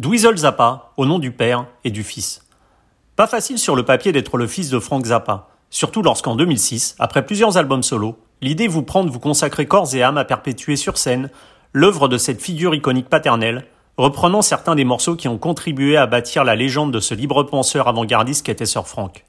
Dweezil Zappa, au nom du père et du fils. Pas facile sur le papier d'être le fils de Frank Zappa, surtout lorsqu'en 2006, après plusieurs albums solo, l'idée vous prend de vous consacrer corps et âme à perpétuer sur scène l'œuvre de cette figure iconique paternelle, reprenant certains des morceaux qui ont contribué à bâtir la légende de ce libre penseur avant-gardiste qu'était Sir Frank.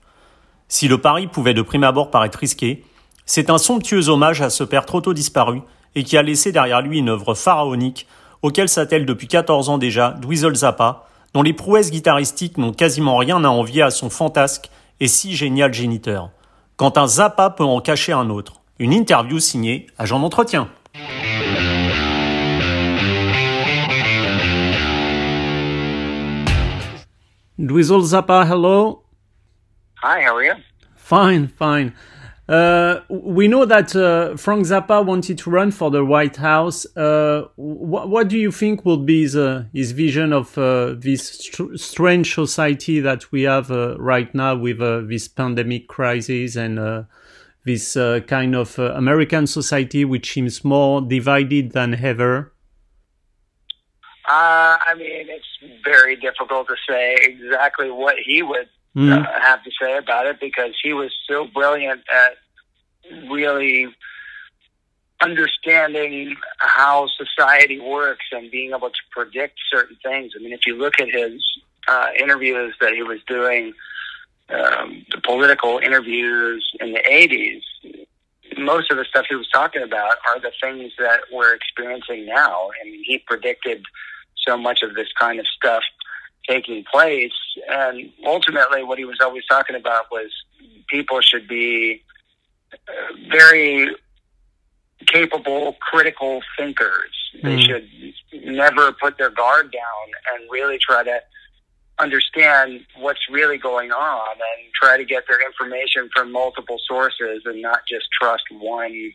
Si le pari pouvait de prime abord paraître risqué, c'est un somptueux hommage à ce père trop tôt disparu et qui a laissé derrière lui une œuvre pharaonique auquel s'attelle depuis 14 ans déjà Dweezil Zappa, dont les prouesses guitaristiques n'ont quasiment rien à envier à son fantasque et si génial géniteur. Quand un Zappa peut en cacher un autre. Une interview signée Agent d'entretien. Dweezil Zappa, hello. Hi, how are you? Fine, fine. Uh, we know that uh, Frank Zappa wanted to run for the White House. Uh, wh what do you think will be the, his vision of uh, this str strange society that we have uh, right now with uh, this pandemic crisis and this kind of American society which seems more divided than ever? I mean, it's very difficult to say exactly what he would mm. uh, have to say about it because he was so brilliant at really understanding how society works and being able to predict certain things. I mean, if you look at his uh, interviews that he was doing, um, the political interviews in the 80s, most of the stuff he was talking about are the things that we're experiencing now. I mean, he predicted so much of this kind of stuff taking place. And ultimately, what he was always talking about was people should be very capable, critical thinkers. Mm. They should never put their guard down and really try to understand what's really going on and try to get their information from multiple sources and not just trust one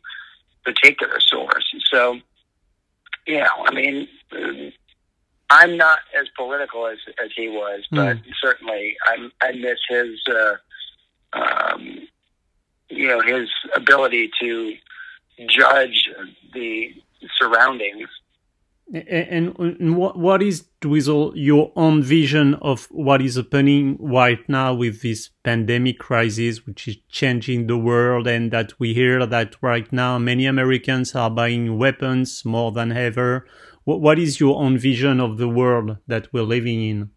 particular source. So, you know, I mean, I'm not as political as as he was, but mm. certainly I I miss his uh, um, you know his ability to judge the surroundings. And, and what what is Dweezil your own vision of what is happening right now with this pandemic crisis, which is changing the world, and that we hear that right now many Americans are buying weapons more than ever what, what is your own vision of the world that we're living in?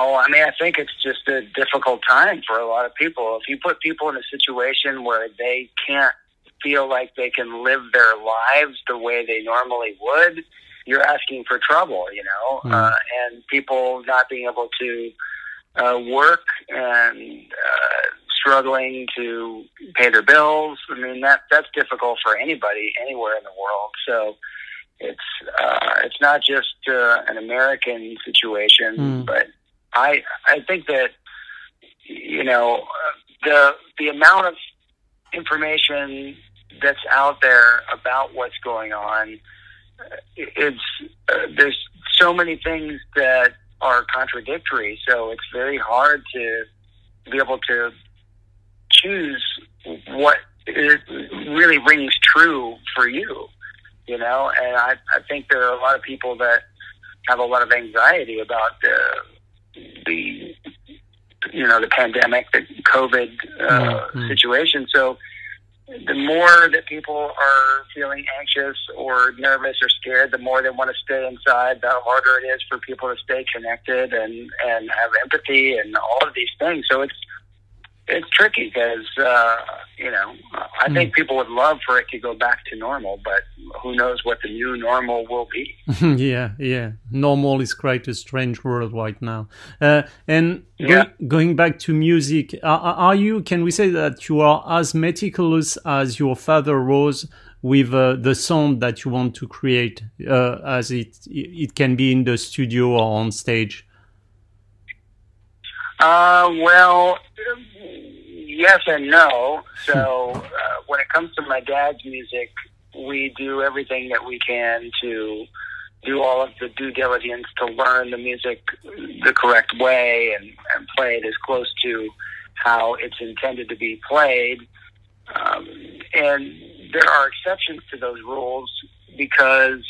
Oh, I mean, I think it's just a difficult time for a lot of people. If you put people in a situation where they can't feel like they can live their lives the way they normally would, you're asking for trouble, you know, mm. uh, and people not being able to uh, work and uh, struggling to pay their bills. I mean that that's difficult for anybody anywhere in the world. So it's uh, it's not just uh, an American situation, mm. but I I think that you know the the amount of information that's out there about what's going on it's uh, there's so many things that are contradictory so it's very hard to be able to choose what really rings true for you, you know. And I, I think there are a lot of people that have a lot of anxiety about the the you know the pandemic, the COVID uh, mm-hmm. situation. So the more that people are feeling anxious or nervous or scared, the more they want to stay inside, the harder it is for people to stay connected and and have empathy and all of these things. So it's it's tricky because uh, you know I mm. think people would love for it to go back to normal, but who knows what the new normal will be? yeah, yeah. Normal is quite a strange world right now. Uh, and yeah. go- going back to music, are, are, you? Can we say that you are as meticulous as your father was? With uh, the sound that you want to create, uh, as it it can be in the studio or on stage. Uh, well, yes and no. So uh, when it comes to my dad's music, we do everything that we can to do all of the due diligence to learn the music the correct way and, and play it as close to how it's intended to be played. Um, and there are exceptions to those rules because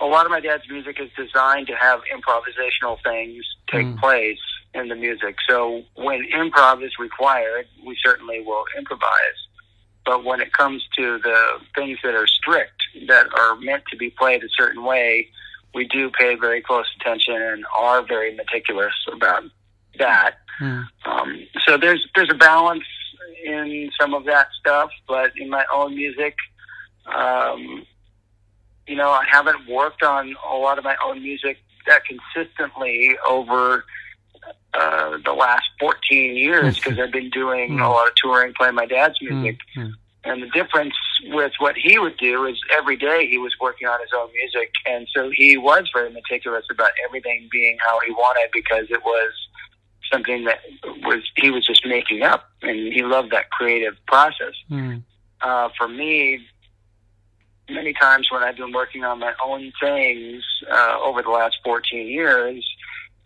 a lot of my dad's music is designed to have improvisational things take Mm. place in the music. So when improv is required, we certainly will improvise. But when it comes to the things that are strict, that are meant to be played a certain way, we do pay very close attention and are very meticulous about that. Mm. Um, so there's there's a balance in some of that stuff, but in my own music, um, you know, I haven't worked on a lot of my own music that consistently over uh, the last 14 years because I've been doing a lot of touring, playing my dad's music. Mm. And the difference with what he would do is every day he was working on his own music. And so he was very meticulous about everything being how he wanted because it was something that was, he was just making up and he loved that creative process. Mm. Uh, for me, many times when I've been working on my own things uh, over the last 14 years,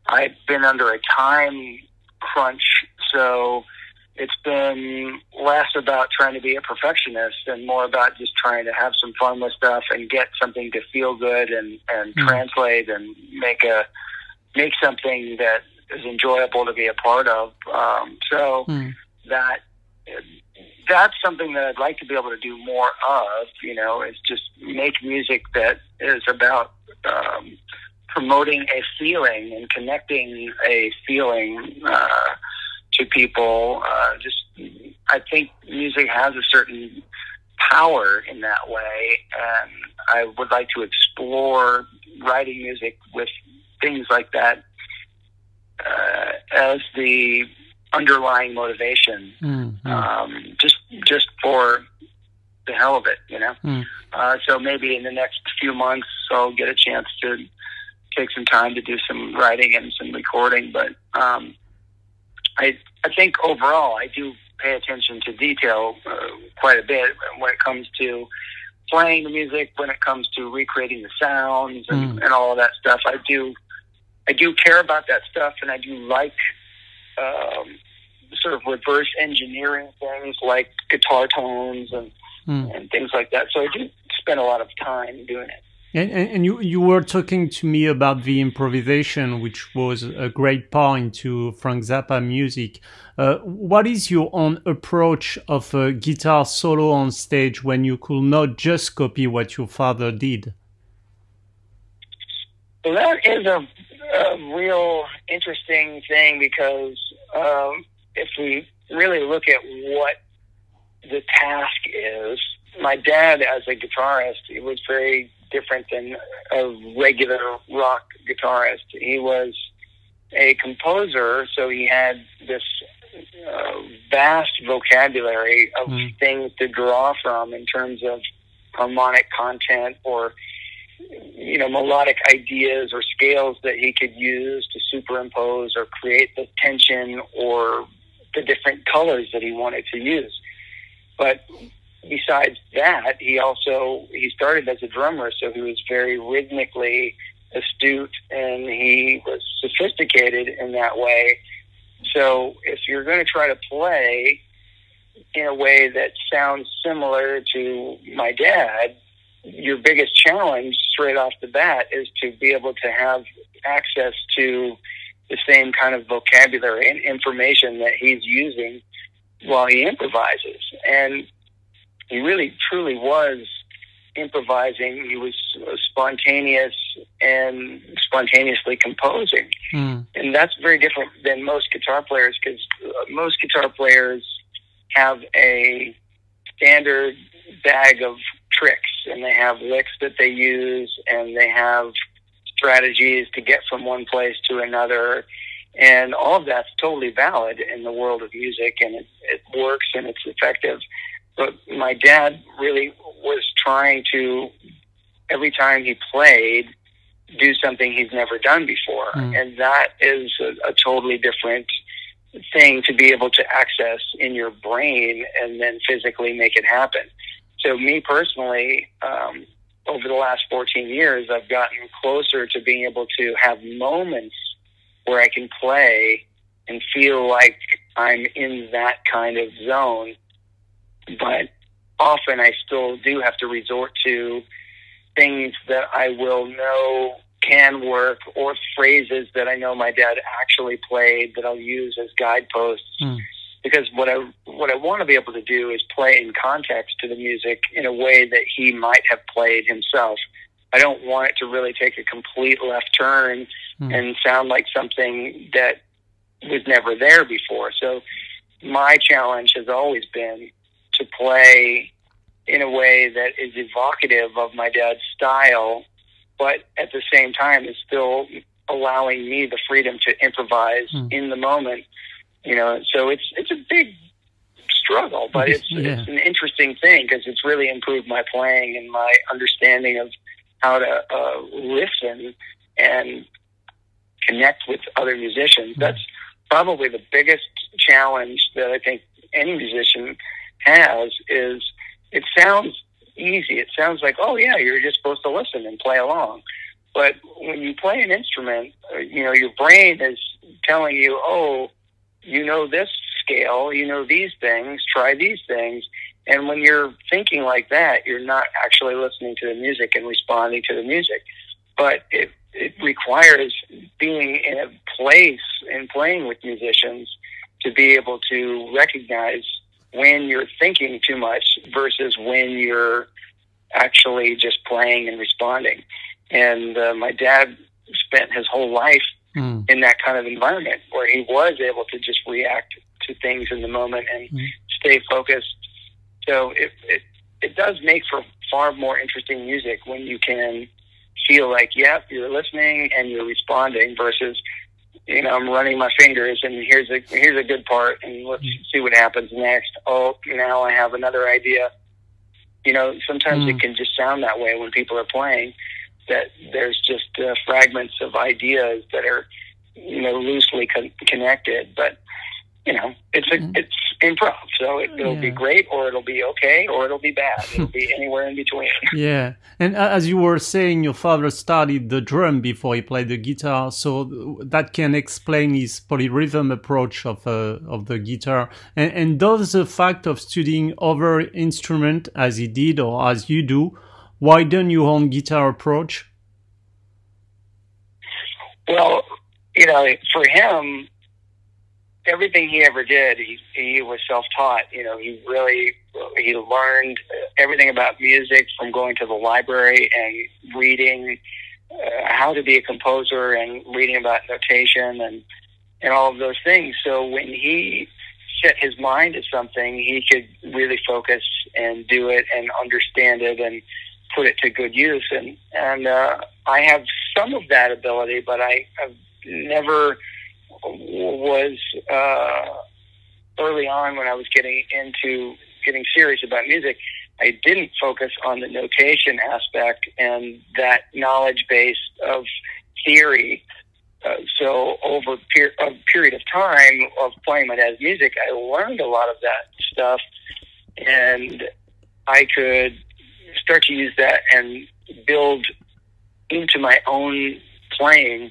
I've been under a time crunch. So it's been less about trying to be a perfectionist and more about just trying to have some fun with stuff and get something to feel good and, and Mm. translate and make a make something that is enjoyable to be a part of. Um, so Mm. that that's something that I'd like to be able to do more of. You know, is just make music that is about um, promoting a feeling and connecting a feeling uh, to people. Uh, just, I think music has a certain power in that way, and I would like to explore writing music with things like that uh, as the underlying motivation Mm. Mm. um, just just for the hell of it, you know. Mm. Uh, so maybe in the next few months, I'll get a chance to take some time to do some writing and some recording. But um, I I think overall, I do pay attention to detail uh, quite a bit when it comes to playing the music, when it comes to recreating the sounds and, Mm. and all of that stuff. I do I do care about that stuff, and I do like um, sort of reverse engineering things like guitar tones and, Mm. and things like that. So I do spend a lot of time doing it. And, and, you, you were talking to me about the improvisation, which was a great part to Frank Zappa music. Uh, what is your own approach of a guitar solo on stage when you could not just copy what your father did? Well, that is a, a real interesting thing because um, if we really look at what the task is, my dad, as a guitarist, he was very different than a regular rock guitarist. He was a composer, so he had this uh, vast vocabulary of Mm. things to draw from in terms of harmonic content or you know melodic ideas or scales that he could use to superimpose or create the tension or the different colors that he wanted to use but besides that he also he started as a drummer so he was very rhythmically astute and he was sophisticated in that way so if you're going to try to play in a way that sounds similar to my dad your biggest challenge straight off the bat is to be able to have access to the same kind of vocabulary and information that he's using while he improvises. And he really truly was improvising. He was spontaneous and spontaneously composing. Mm. And that's very different than most guitar players because most guitar players have a standard bag of tricks and they have licks that they use and they have strategies to get from one place to another and all of that's totally valid in the world of music and it, it works and it's effective but my dad really was trying to every time he played do something he's never done before Mm. and that is a, a totally different thing to be able to access in your brain and then physically make it happen so me personally, um, over the last 14 years, I've gotten closer to being able to have moments where I can play and feel like I'm in that kind of zone. But often I still do have to resort to things that I will know can work or phrases that I know my dad actually played that I'll use as guideposts. Mm. Because what I what I want to be able to do is play in context to the music in a way that he might have played himself. I don't want it to really take a complete left turn mm. and sound like something that was never there before. So my challenge has always been to play in a way that is evocative of my dad's style, but at the same time is still allowing me the freedom to improvise mm. in the moment. You know, so it's it's a big struggle, but it's yeah. it's an interesting thing because it's really improved my playing and my understanding of how to uh, listen and connect with other musicians. Mm. That's probably the biggest challenge that I think any musician has is it sounds easy. It sounds like, oh yeah, you're just supposed to listen and play along. But when you play an instrument, uh, you know, your brain is telling you, oh, you know this scale, you know these things, try these things. And when you're thinking like that, you're not actually listening to the music and responding to the music. But it, it requires being in a place and playing with musicians to be able to recognize when you're thinking too much versus when you're actually just playing and responding. And uh, my dad spent his whole life mm. in that kind of environment where he was able to just react to things in the moment and mm. stay focused. So it, it it does make for far more interesting music when you can feel like, yep, you're listening and you're responding versus you know, I'm running my fingers and here's a here's a good part and let's mm. see what happens next. Oh, now I have another idea. You know, sometimes mm. it can just sound that way when people are playing that there's just uh, fragments of ideas that are you know loosely con- connected, but you know, it's a mm-hmm. it's improv, so it, will yeah. be great, or it'll be okay, or it'll be bad. It'll be anywhere in between. yeah, and as you were saying, your father studied the drum before he played the guitar, so that can explain his polyrhythm approach of uh, of the guitar. And, and does the fact of studying other instrument as he did or as you do widen your own guitar approach? Well, you know, for him everything he ever did, he he was self taught. You know, he really he learned everything about music from going to the library and reading uh, how to be a composer and reading about notation and and all of those things. So when he set his mind to something, he could really focus and do it and understand it and put it to good use. And and uh, I have some of that ability, but I, I've never was uh, early on when I was getting into getting serious about music. I didn't focus on the notation aspect and that knowledge base of theory. Uh, so over per- a period of time of playing my dad's music, I learned a lot of that stuff, and I could start to use that and build into my own playing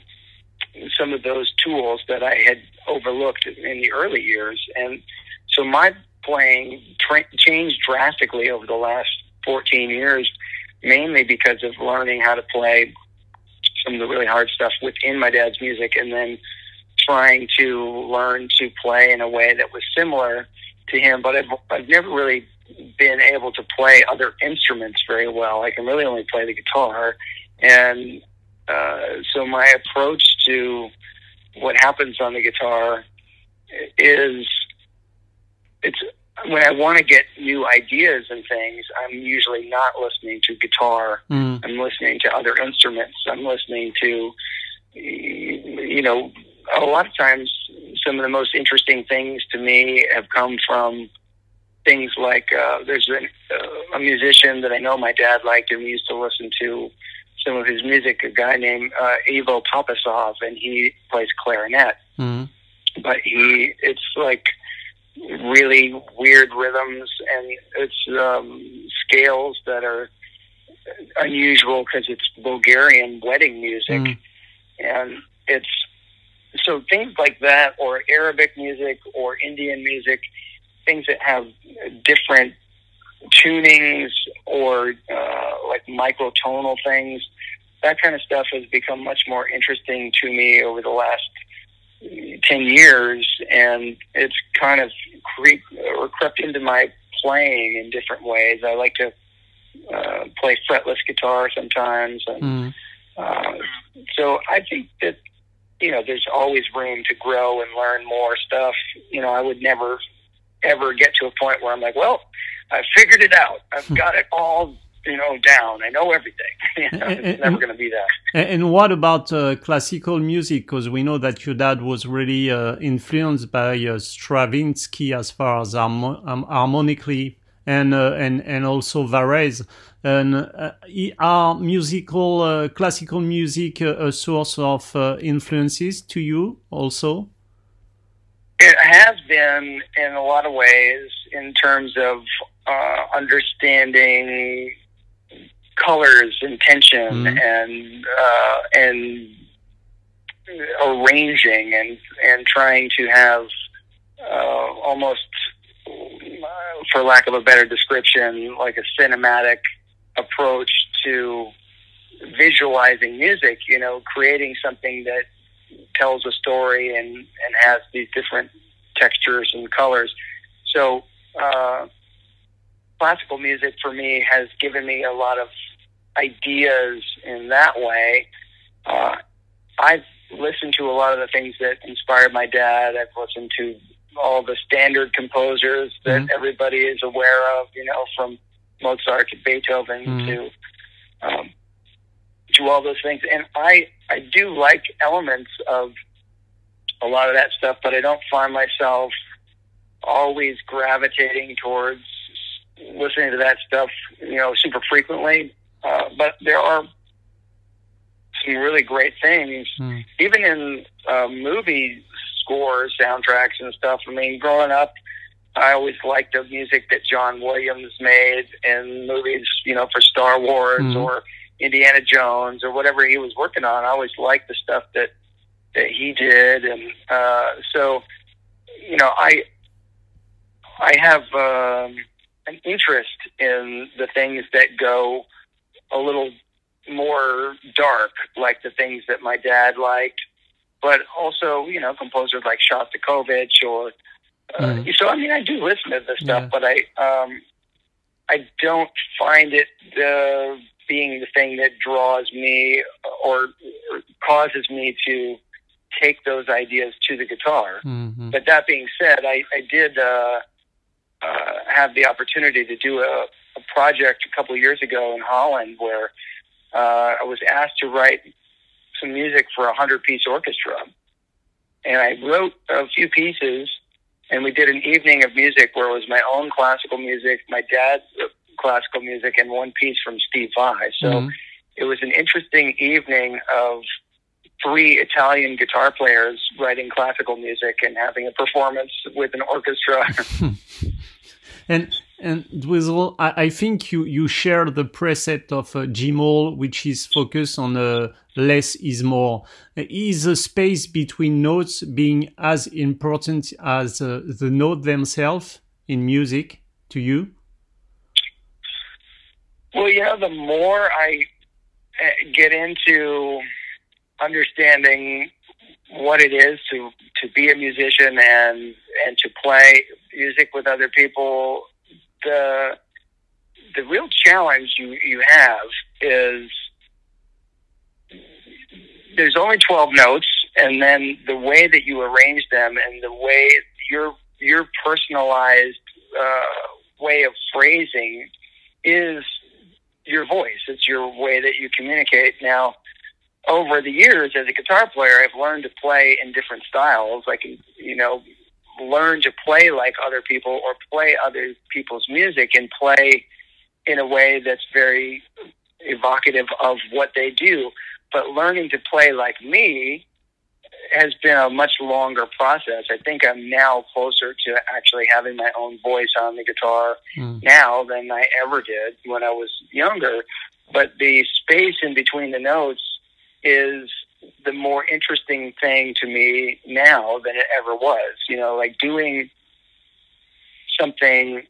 some of those tools that I had overlooked in the early years. And so my playing tra- changed drastically over the last 14 years, mainly because of learning how to play some of the really hard stuff within my dad's music and then trying to learn to play in a way that was similar to him. But I've, I've never really been able to play other instruments very well. I can really only play the guitar. And uh, so my approach to what happens on the guitar is it's when I want to get new ideas and things, I'm usually not listening to guitar. Mm. I'm listening to other instruments. I'm listening to, you know, a lot of times some of the most interesting things to me have come from things like uh, there's a, uh, a musician that I know my dad liked and we used to listen to some of his music, a guy named uh, Ivo Papasov, and he plays clarinet. Mm-hmm. But he, it's like really weird rhythms and it's um, scales that are unusual because it's Bulgarian wedding music, mm. and it's so things like that, or Arabic music, or Indian music, things that have different tunings or uh, like microtonal things. That kind of stuff has become much more interesting to me over the last 10 years, and it's kind of creep or crept into my playing in different ways. I like to uh, play fretless guitar sometimes, and mm. uh, so I think that you know there's always room to grow and learn more stuff. You know, I would never ever get to a point where I'm like, well, I figured it out. I've hmm. got it all you know down. I know everything. you know, it's never going to be that. And what about uh, classical music? Because we know that your dad was really uh, influenced by uh, Stravinsky as far as um, harmonically and uh, and and also Varese. And uh, are musical uh, classical music a source of influences to you also? It has been in a lot of ways in terms of uh, understanding colors and tension mm-hmm. and uh, and arranging and and trying to have uh, almost, for lack of a better description, like a cinematic approach to visualizing music. You know, creating something that tells a story and and has these different textures and colors. So uh, classical music for me has given me a lot of ideas in that way. Uh, I've listened to a lot of the things that inspired my dad. I've listened to all the standard composers that mm-hmm. everybody is aware of, you know, from Mozart to Beethoven mm-hmm. to um, to all those things. And I I do like elements of a lot of that stuff, but I don't find myself always gravitating towards listening to that stuff, you know, super frequently. Uh, but there are some really great things, mm. even in uh, movie scores, soundtracks, and stuff. I mean, growing up, I always liked the music that John Williams made in movies, you know, for Star Wars mm. or Indiana Jones or whatever he was working on. I always liked the stuff that that he did, and uh, so you know, I I have um, an interest in the things that go a little more dark, like the things that my dad liked, but also you know composers like Shostakovich or. Uh, mm. So I mean, I do listen to this stuff, yeah. but I um, I don't find it uh, being the thing that draws me or, or causes me to take those ideas to the guitar. Mm-hmm. But that being said, I, I did uh, uh, have the opportunity to do a, a project a couple of years ago in Holland where uh, I was asked to write some music for a hundred piece orchestra. And I wrote a few pieces and we did an evening of music where it was my own classical music, my dad's classical music, and one piece from Steve Vai. So mm-hmm. it was an interesting evening of three Italian guitar players writing classical music and having a performance with an orchestra. and and Dweezil, I, I, think you you share the preset of uh, Gmall, which is focused on uh, less is more. Is the space between notes being as important as uh, the note themselves in music to you? Well, know, the more I uh, get into understanding what it is to to be a musician and and to play music with other people the the real challenge you you have is there's only 12 notes and then the way that you arrange them and the way your your personalized uh, way of phrasing is your voice it's your way that you communicate now over the years as a guitar player, I've learned to play in different styles. I can, you know, learn to play like other people or play other people's music and play in a way that's very evocative of what they do. But learning to play like me has been a much longer process. I think I'm now closer to actually having my own voice on the guitar mm. now than I ever did when I was younger. But the space in between the notes is the more interesting thing to me now than it ever was. You know, like doing something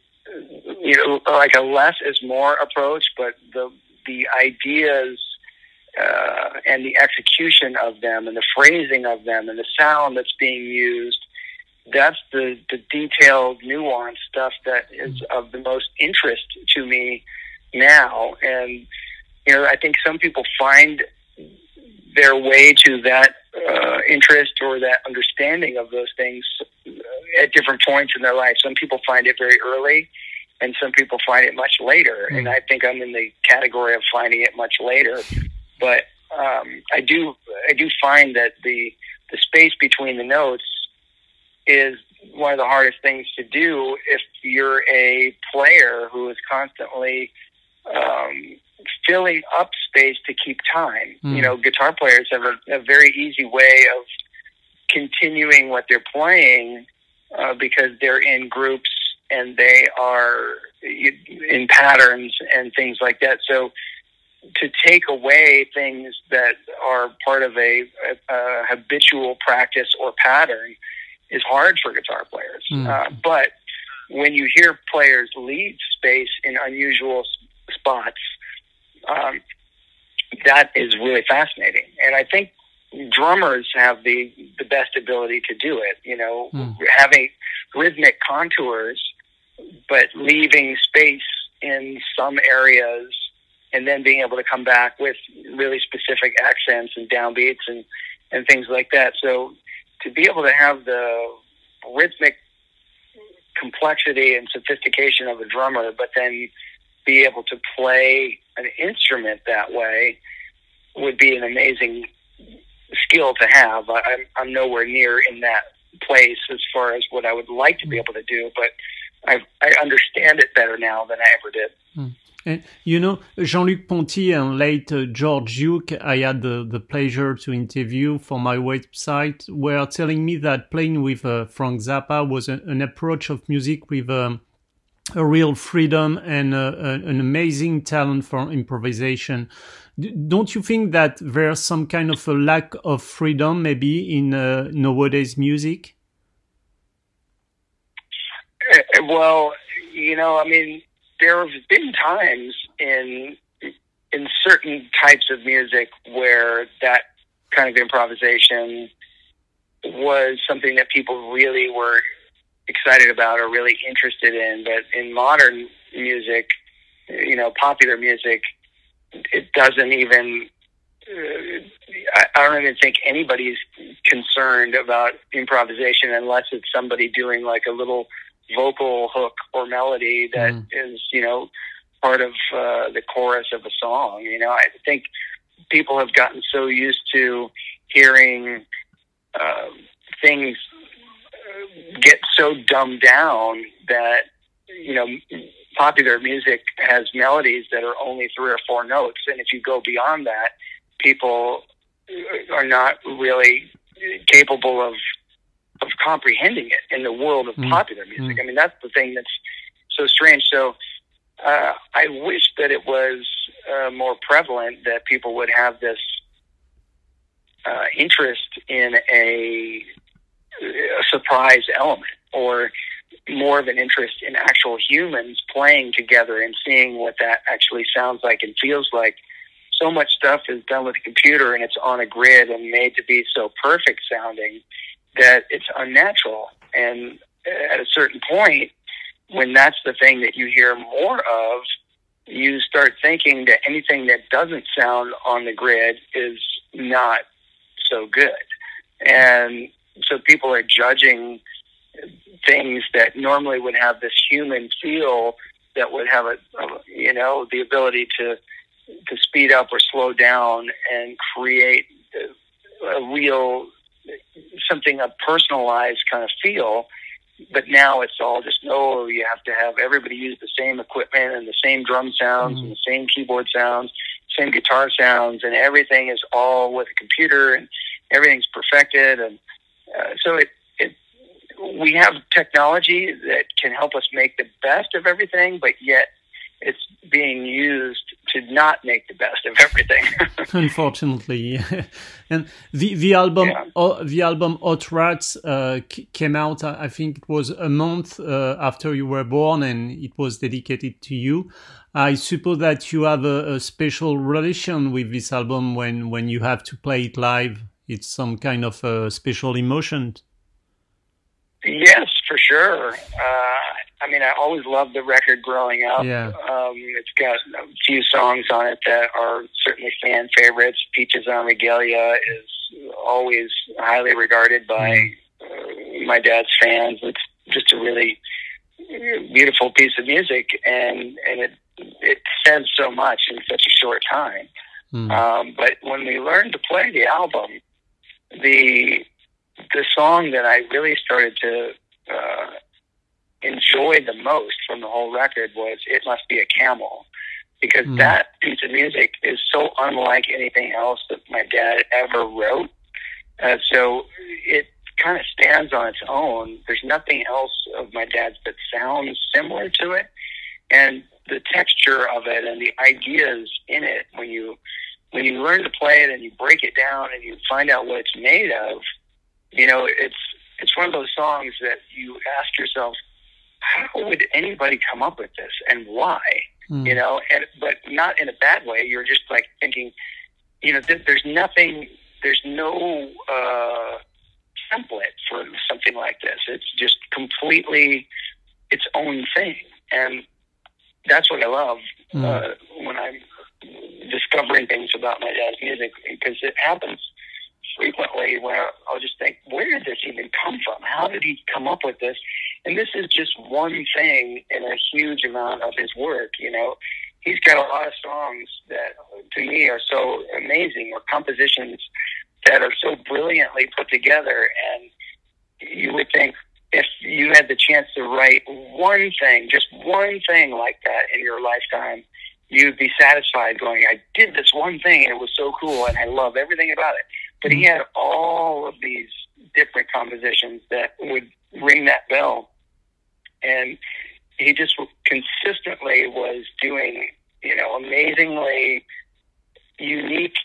you know, like a less is more approach, but the the ideas uh, and the execution of them and the phrasing of them and the sound that's being used that's the the detailed nuanced stuff that is of the most interest to me now and you know i think some people find their way to that uh, interest or that understanding of those things at different points in their life. Some people find it very early and some people find it much later. Mm. and i think i'm in the category of finding it much later. But um, I do I do find that the the space between the notes is one of the hardest things to do if you're a player who is constantly um, filling up space to keep time. Mm. You know, guitar players have a, a, very easy way of continuing what they're playing uh, because they're in groups and they are in patterns and things like that. So to take away things that are part of a, a, a habitual practice or pattern is hard for guitar players. Mm. Uh, but when you hear players leave space in unusual spots, um, that is really fascinating. And I think drummers have the the best ability to do it. You know, mm. having rhythmic contours, but leaving space in some areas and then being able to come back with really specific accents and downbeats and and things like that. So to be able to have the rhythmic complexity and sophistication of a drummer, but then be able to play an instrument that way would be an amazing skill to have. I'm, I'm nowhere near in that place as far as what I would like to be able to do, but I I understand it better now than I ever did. Mm. And, you know, Jean-Luc Ponty and late uh, George Duke, I had the, the pleasure to interview for my website, were telling me that playing with uh, Frank Zappa was a, an approach of music with um, a real freedom and uh, an amazing talent for improvisation. Don't you think that there's some kind of a lack of freedom maybe in uh, nowadays music? Uh, well, you know, I mean, there have been times in in certain types of music where that kind of improvisation was something that people really were excited about or really interested in. But in modern music, you know, popular music, it doesn't even. Uh, I, don't even think anybody's concerned about improvisation unless it's somebody doing like a little vocal hook or melody that mm. is, you know, part of uh, the chorus of a song. You know, I think people have gotten so used to hearing uh, things get so dumbed down that you know popular music has melodies that are only three or four notes, and if you go beyond that, people are not really capable of of comprehending it in the world of mm. popular music. Mm. I mean, that's the thing that's so strange. So uh, I wish that it was uh, more prevalent that people would have this uh, interest in a, a surprise element or more of an interest in actual humans playing together and seeing what that actually sounds like and feels like. So much stuff is done with a computer and it's on a grid and made to be so perfect sounding that it's unnatural. And at a certain point, when that's the thing that you hear more of, you start thinking that anything that doesn't sound on the grid is not so good. And so people are judging things that normally would have this human feel that would have a, a you know the ability to to speed up or slow down and create a, a real something a personalized kind of feel. But now it's all just oh, you have to have everybody use the same equipment and the same drum sounds mm-hmm. and the same keyboard sounds, same guitar sounds, and everything is all with a computer and everything's perfected. And uh, so it, it we have technology that can help us make the best of everything, but yet it's being used to not make the best of everything. Unfortunately, and the the album yeah. uh, the album Hot Rats uh, came out. I think it was a month uh, after you were born, and it was dedicated to you. I suppose that you have a, a, special relation with this album when when you have to play it live. It's some kind of a special emotion. Yes, for sure. Uh, I mean, I always loved the record growing up. Yeah. Um, it's got a few songs on it that are certainly fan favorites. Peaches en Regalia is always highly regarded by mm. uh, my dad's fans. It's just a really beautiful piece of music, and and it it says so much in such a short time. Mm. Um, but when we learned to play the album, the the song that I really started to uh, enjoyed the most from the whole record was "It Must Be a Camel," because mm. that piece of music is so unlike anything else that my dad ever wrote. Uh, so it kind of stands on its own. There's nothing else of my dad's that sounds similar to it, and the texture of it and the ideas in it when you when you learn to play it and you break it down and you find out what it's made of, you know, it's it's one of those songs that you ask yourself, how would anybody come up with this and why? Mm. You know, and but not in a bad way. You're just like thinking, you know, th- there's nothing, there's no uh, template for something like this. It's just completely its own thing, and that's what I love mm. uh, when I'm discovering things about my dad's music because it happens frequently where I'll just think, where did this even come from? How did he come up with this? And this is just one thing in a huge amount of his work, you know. He's got a lot of songs that to me are so amazing or compositions that are so brilliantly put together and you would think if you had the chance to write one thing, just one thing like that in your lifetime, you'd be satisfied going, I did this one thing and it was so cool and I love everything about it. But he had all of these different compositions that would ring that bell and he just consistently was doing, you know, amazingly unique,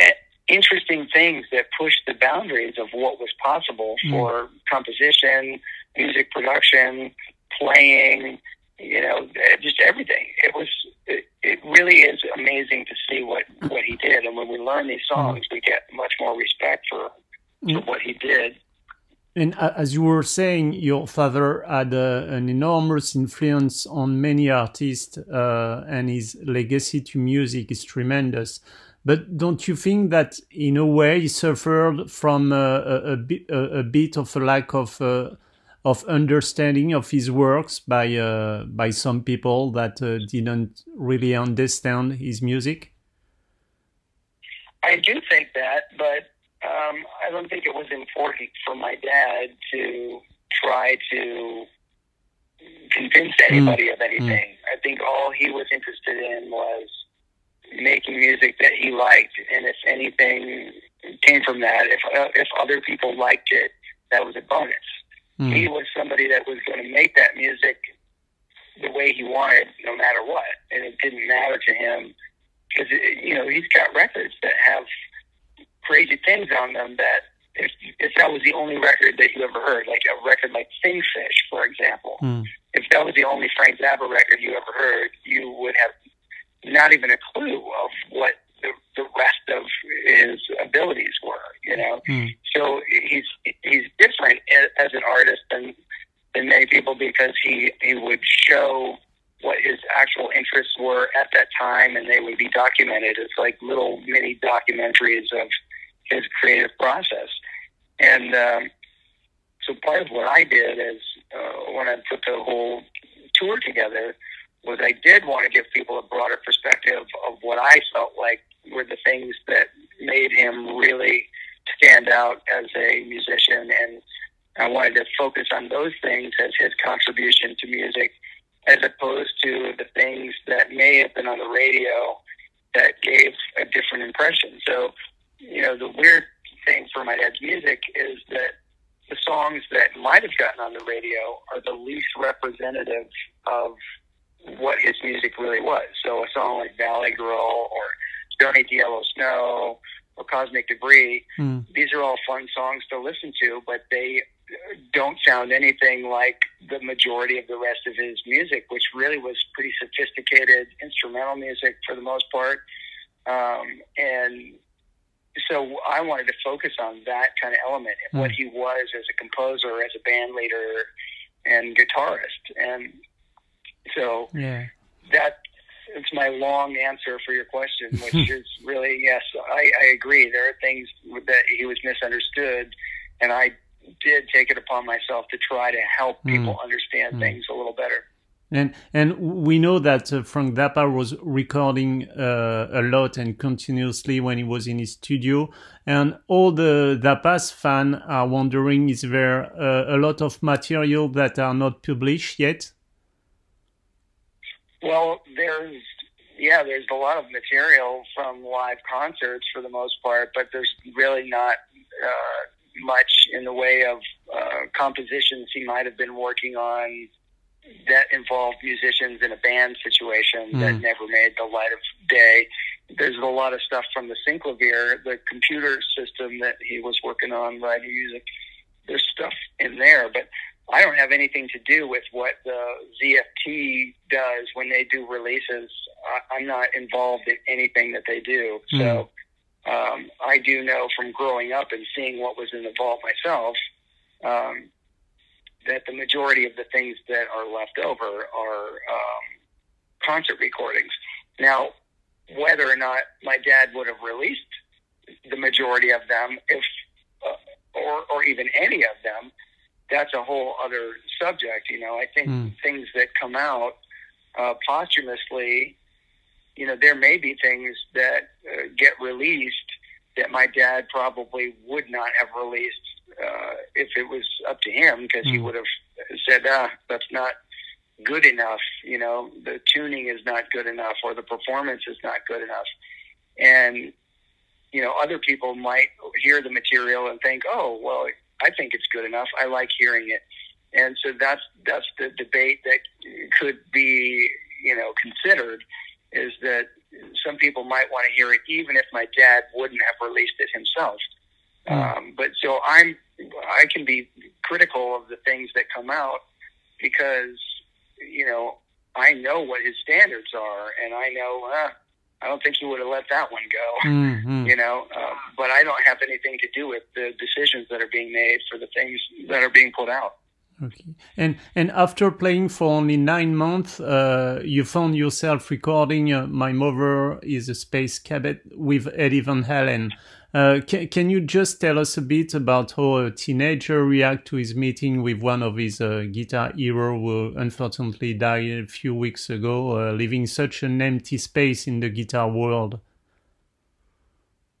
eh, interesting things that pushed the boundaries of what was possible mm. for composition, music production, playing, you know, eh, just everything. It was, it, it really is amazing to see what, what he did. And when we learn these songs, we get much more respect for, for what he did. And as you were saying, your father had uh, an enormous influence on many artists, uh, and his legacy to music is tremendous. But don't you think that, in a way, he suffered from uh, a, a, bit, a, a, bit of a lack of uh, of understanding of his works by uh, by some people that didn't really understand his music? I do think that, but um, I don't think it was important for my dad to try to convince anybody mm. of anything. Mm. I think all he was interested in was making music that he liked, and if anything came from that, if uh, if other people liked it, that was a bonus. Mm. He was somebody that was going to make that music the way he wanted, no matter what, and it didn't matter to him because you know he's got records that have crazy things on them that if, if that was the only record that you ever heard, like a record like Sing Fish, for example, mm. if that was the only Frank Zappa record you ever heard, you would have not even a clue of what the, the rest of his abilities were, you know. Mm. So he's he's different as an artist than than many people because he he would show what his actual interests were at that time, and they would be documented. It's like little mini documentaries of his creative process. And um, so part of what I did is uh, when I put the whole tour together was I did want to give people a broader perspective of what I felt like were the things that made him really stand out as a musician and I wanted to focus on those things as his contribution to music as opposed to the things that may have been on the radio that gave a different impression. So you know, the weird thing for my dad's music is that the songs that might have gotten on the radio are the least representative of what his music really was. So a song like Valley Girl or Don't Eat the Yellow Snow or Cosmik Debris, Mm. these are all fun songs to listen to, but they don't sound anything like the majority of the rest of his music, which really was pretty sophisticated instrumental music for the most part. Um, and so I wanted to focus on that kind of element and what he was as a composer, as a band leader, and guitarist. And so Yeah. that it's my long answer for your question, which is really yes, I, I agree. There are things that he was misunderstood, and I did take it upon myself to try to help people understand things a little better. And and we know that uh, Frank Zappa was recording uh, a lot and continuously when he was in his studio. And all the Zappa's fans are wondering: Is there uh, a lot of material that are not published yet? Well, there's yeah, there's a lot of material from live concerts for the most part, but there's really not uh, much in the way of uh, compositions he might have been working on that involved musicians in a band situation that Mm. never made the light of day. There's a lot of stuff from the Synclavier, the computer system that he was working on writing music. There's stuff in there, but I don't have anything to do with what the ZFT does when they do releases. I, I'm not involved in anything that they do. So um, I do know from growing up and seeing what was in the vault myself um, that the majority of the things that are left over are um, concert recordings. Now, whether or not my dad would have released the majority of them, if uh, or or even any of them, that's a whole other subject. You know, I think Mm. things that come out uh, posthumously, you know, there may be things that uh, get released that my dad probably would not have released uh, if it was up to him, because he Mm. would have said, "Ah, that's not good enough." You know, the tuning is not good enough, or the performance is not good enough, and you know, other people might hear the material and think, "Oh, well, I think it's good enough. I like hearing it." And so that's that's the debate that could be, you know, considered is that some people might want to hear it even if my dad wouldn't have released it himself. Um, but so I'm I can be critical of the things that come out because you know I know what his standards are, and I know uh, I don't think he would have let that one go. Mhm. You know, uh, but I don't have anything to do with the decisions that are being made for the things that are being put out. Okay. And and after playing for only nine months, uh, you found yourself recording uh, "My Mother Is a Space Cadet" with Eddie Van Halen. Uh, can, can you just tell us a bit about how a teenager react to his meeting with one of his uh, guitar hero who unfortunately died a few weeks ago, uh, leaving such an empty space in the guitar world?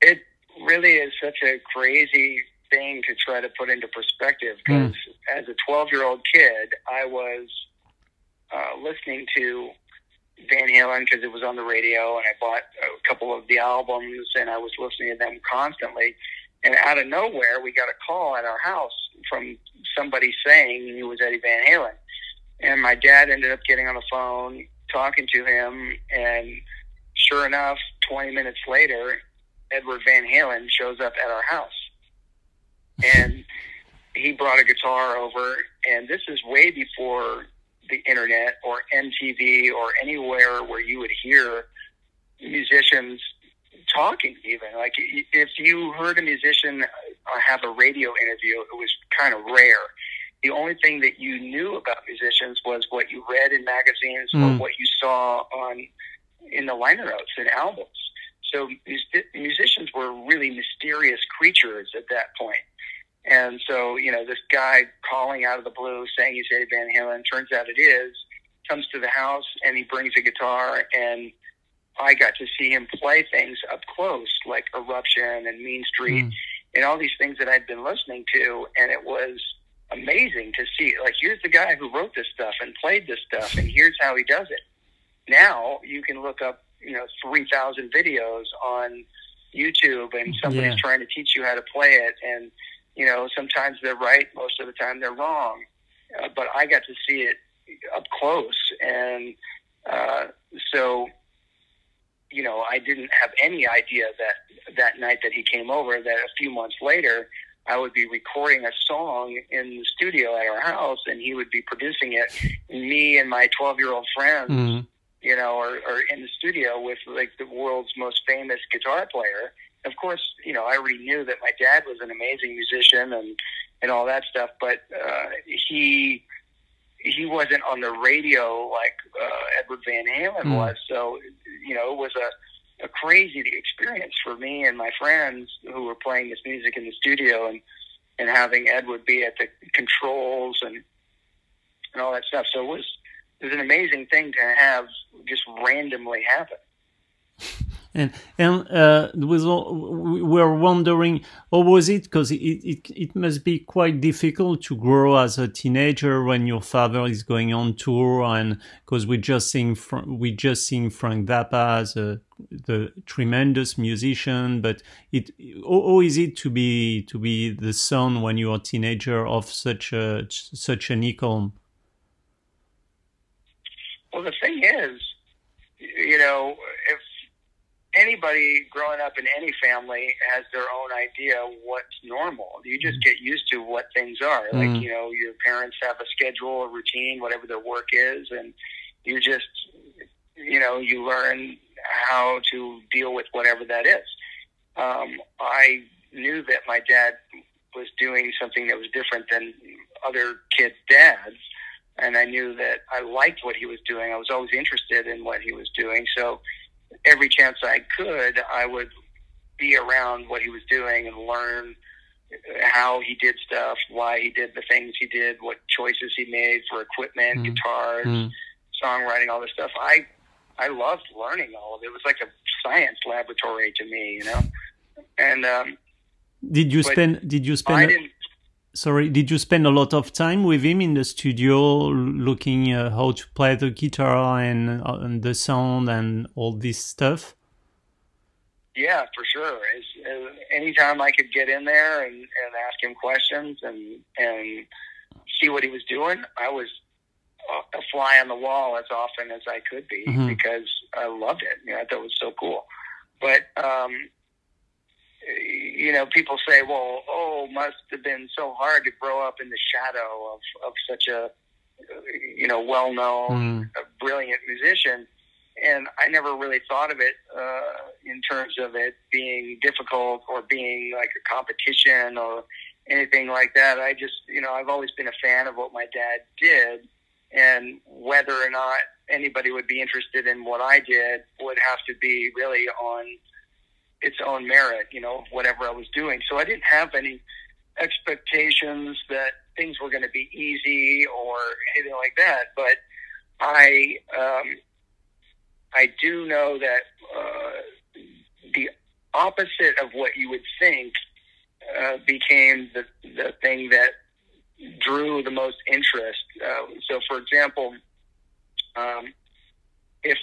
It really is such a crazy thing to try to put into perspective because as a 12 year old kid, I was uh, listening to Van Halen because it was on the radio, and I bought a couple of the albums, and I was listening to them constantly. And out of nowhere, we got a call at our house from somebody saying he was Eddie Van Halen. And my dad ended up getting on the phone, talking to him, and sure enough, 20 minutes later, Edward Van Halen shows up at our house. And he brought a guitar over, and this is way before the internet or MTV or anywhere where you would hear musicians talking even. Like if you heard a musician uh, have a radio interview it was kind of rare. The only thing that you knew about musicians was what you read in magazines or Mm. what you saw on in the liner notes and albums. So mus- musicians were really mysterious creatures at that point and so, you know, this guy calling out of the blue saying he's Eddie Van Halen, turns out it is, comes to the house and he brings a guitar and I got to see him play things up close, like Eruption and Mean Street Mm. and all these things that I'd been listening to. And it was amazing to see. Like, here's the guy who wrote this stuff and played this stuff, and here's how he does it. Now you can look up, you know, 3,000 videos on YouTube and somebody's Yeah. trying to teach you how to play it. And, you know, sometimes they're right, most of the time they're wrong. Uh, but I got to see it up close, and Uh, so, you know, I didn't have any idea that that night that he came over, that a few months later, I would be recording a song in the studio at our house, and he would be producing it. Me and my 12 year old friends, mm-hmm. you know, are, are in the studio with like the world's most famous guitar player. Of course, you know, I already knew that my dad was an amazing musician and and all that stuff, but uh, he he wasn't on the radio like uh, Edward Van Halen mm. was. So, you know, it was a a crazy experience for me and my friends who were playing this music in the studio and and having Edward be at the controls and and all that stuff. So it was it was an amazing thing to have just randomly happen. And and uh, was we were wondering, how was it? Because it, it it must be quite difficult to grow as a teenager when your father is going on tour, and because we just sing we just sing Frank Zappa as a the tremendous musician, but it how is it to be to be the son when you are a teenager of such a such an icon? Well, the thing is, you know, if anybody growing up in any family has their own idea what's normal. You just mm-hmm. get used to what things are. Like, mm-hmm. you know, your parents have a schedule, a routine, whatever their work is, and you just, you know, you learn how to deal with whatever that is. Um, I knew that my dad was doing something that was different than other kids' dads. And I knew that I liked what he was doing. I was always interested in what he was doing. So, every chance I could, I would be around what he was doing and learn how he did stuff, why he did the things he did, what choices he made for equipment, mm. guitars, mm. songwriting, all this stuff. I I loved learning all of it. It was like a science laboratory to me, you know. And um, did you spend? Did you spend? I didn't, sorry, did you spend a lot of time with him in the studio, looking uh, how to play the guitar and, uh, and the sound and all this stuff? Yeah, for sure. As, as, anytime I could get in there and, and ask him questions and and see what he was doing, I was a fly on the wall as often as I could be mm-hmm. because I loved it. You know, I thought it was so cool. But um, you know, people say, well, oh, must have been so hard to grow up in the shadow of, of such a, you know, well known, mm. brilliant musician. And I never really thought of it uh, in terms of it being difficult or being like a competition or anything like that. I just, you know, I've always been a fan of what my dad did. And whether or not anybody would be interested in what I did would have to be really on its own merit, you know, whatever I was doing. So I didn't have any expectations that things were going to be easy or anything like that. But I, um, I do know that uh, the opposite of what you would think uh, became the the thing that drew the most interest. Uh, so, for example, um, if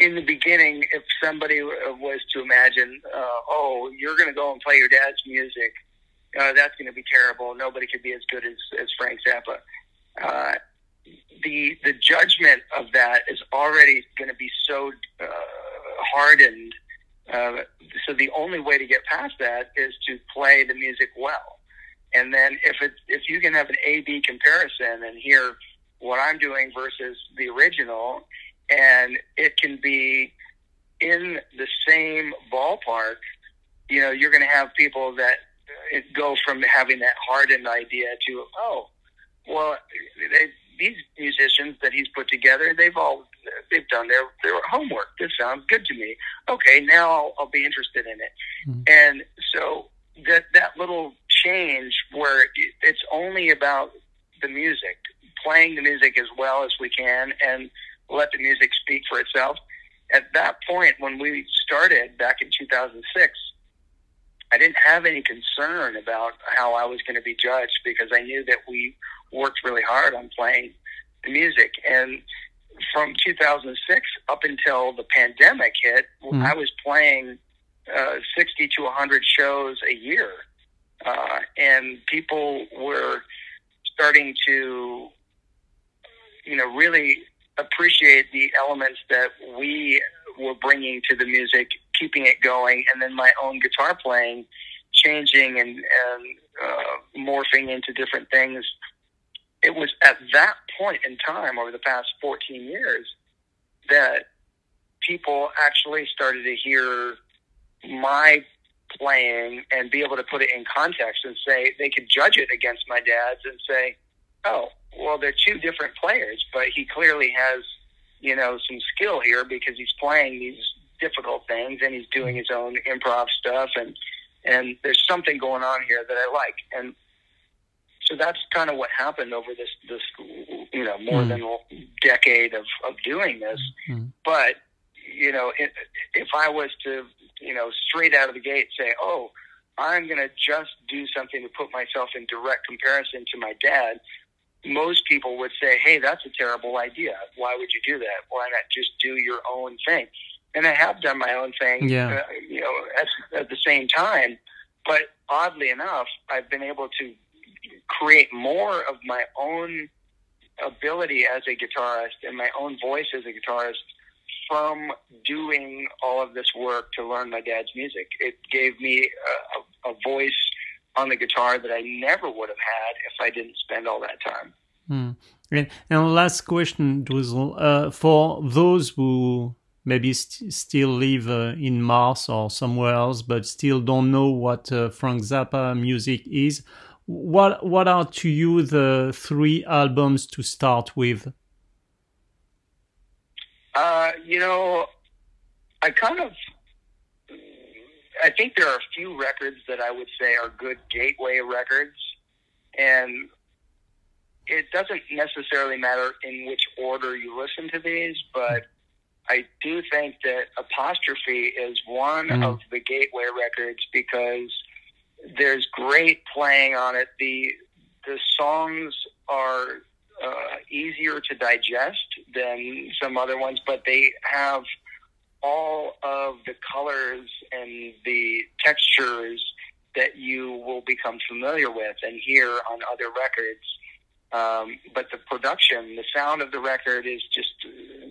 in the beginning, if somebody was to imagine, uh, oh, you're going to go and play your dad's music, uh, that's going to be terrible. Nobody could be as good as, as Frank Zappa. Uh, the the judgment of that is already going to be so uh, hardened. Uh, so the only way to get past that is to play the music well. And then if it if you can have an A B comparison and hear what I'm doing versus the original, and it can be in the same ballpark. You know, you're going to have people that uh, go from having that hardened idea to, oh, well, they, these musicians that he's put together, they've all they've done their their homework. This sounds good to me. Okay, now I'll, I'll be interested in it. Mm-hmm. And so that that little change where it's only about the music, playing the music as well as we can, and let the music speak for itself. At that point, when we started back in 2006, I didn't have any concern about how I was going to be judged because I knew that we worked really hard on playing the music. And from 2006 up until the pandemic hit, mm. I was playing uh, 60 to 100 shows a year. Uh, and people were starting to, you know, really appreciate the elements that we were bringing to the music, keeping it going, and then my own guitar playing, changing and, and uh, morphing into different things. It was at that point in time over the past 14 years that people actually started to hear my playing and be able to put it in context and say they could judge it against my dad's and say, oh, well, they're two different players, but he clearly has, you know, some skill here because he's playing these difficult things and he's doing his own improv stuff and and there's something going on here that I like and so that's kind of what happened over this this you know more mm. than a decade of of doing this mm. but you know if, if I was to you know straight out of the gate say oh I'm going to just do something to put myself in direct comparison to my dad most people would say, hey, that's a terrible idea. Why would you do that? Why not just do your own thing? And I have done my own thing, yeah. uh, you know, at, at the same time. But oddly enough, I've been able to create more of my own ability as a guitarist and my own voice as a guitarist from doing all of this work to learn my dad's music. It gave me a, a, a voice on the guitar that I never would have had if I didn't spend all that time. And, and last question, Dweezil, uh, for those who maybe st- still live uh, in Mars or somewhere else, but still don't know what uh, Frank Zappa music is, what what are to you the three albums to start with? Uh, you know, I kind of I think there are a few records that I would say are good gateway records, and it doesn't necessarily matter in which order you listen to these, but I do think that Apostrophe is one mm. of the gateway records because there's great playing on it. The the songs are uh, easier to digest than some other ones, but they have all of the colors and the textures that you will become familiar with and hear on other records. Um, but the production, the sound of the record is just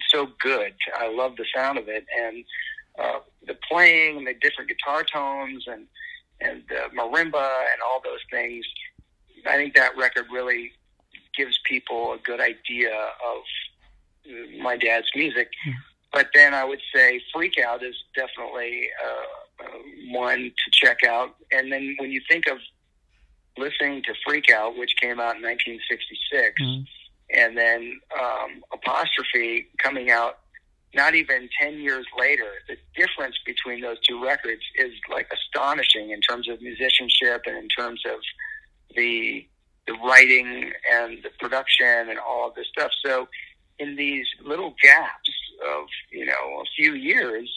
so good. I love the sound of it, and uh, the playing, the different guitar tones, and and the marimba, and all those things. I think that record really gives people a good idea of my dad's music. Mm. But then I would say Freak Out is definitely uh, uh, one to check out. And then when you think of listening to Freak Out, which came out in 1966, mm-hmm. and then um, Apostrophe coming out not even 10 years later, the difference between those two records is like astonishing in terms of musicianship and in terms of the the writing and the production and all of this stuff. So in these little gaps of you know a few years,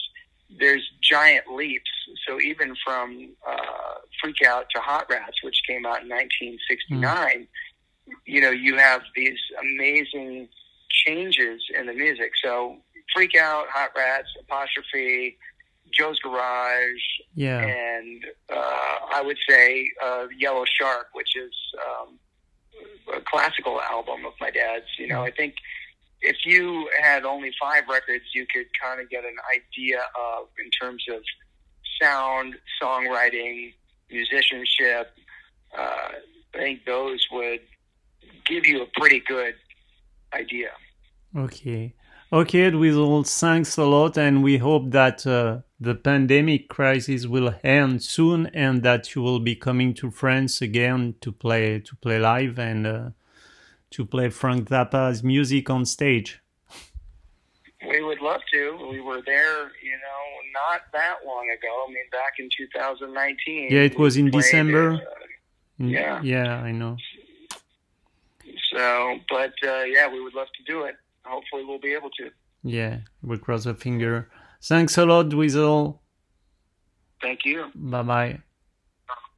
there's giant leaps. So even from uh, Freak Out to Hot Rats, which came out in 1969, mm. you know you have these amazing changes in the music. So Freak Out, Hot Rats, Apostrophe, Joe's Garage, yeah, and uh, I would say uh, Yellow Shark, which is um, a classical album of my dad's. You know, I think if you had only five records, you could kind of get an idea of in terms of sound, songwriting, musicianship. Uh, I think those would give you a pretty good idea. Okay. Okay, Dweezil, thanks a lot, and we hope that uh, the pandemic crisis will end soon, and that you will be coming to France again to play to play live and uh, to play Frank Zappa's music on stage? We would love to. We were there, you know, not that long ago. I mean, back in 2019. Yeah, it was in December. Uh, yeah. Yeah, I know. So, but uh, yeah, we would love to do it. Hopefully, we'll be able to. Yeah, we'll cross a finger. Thanks a lot, Dweezil. Thank you. Bye bye.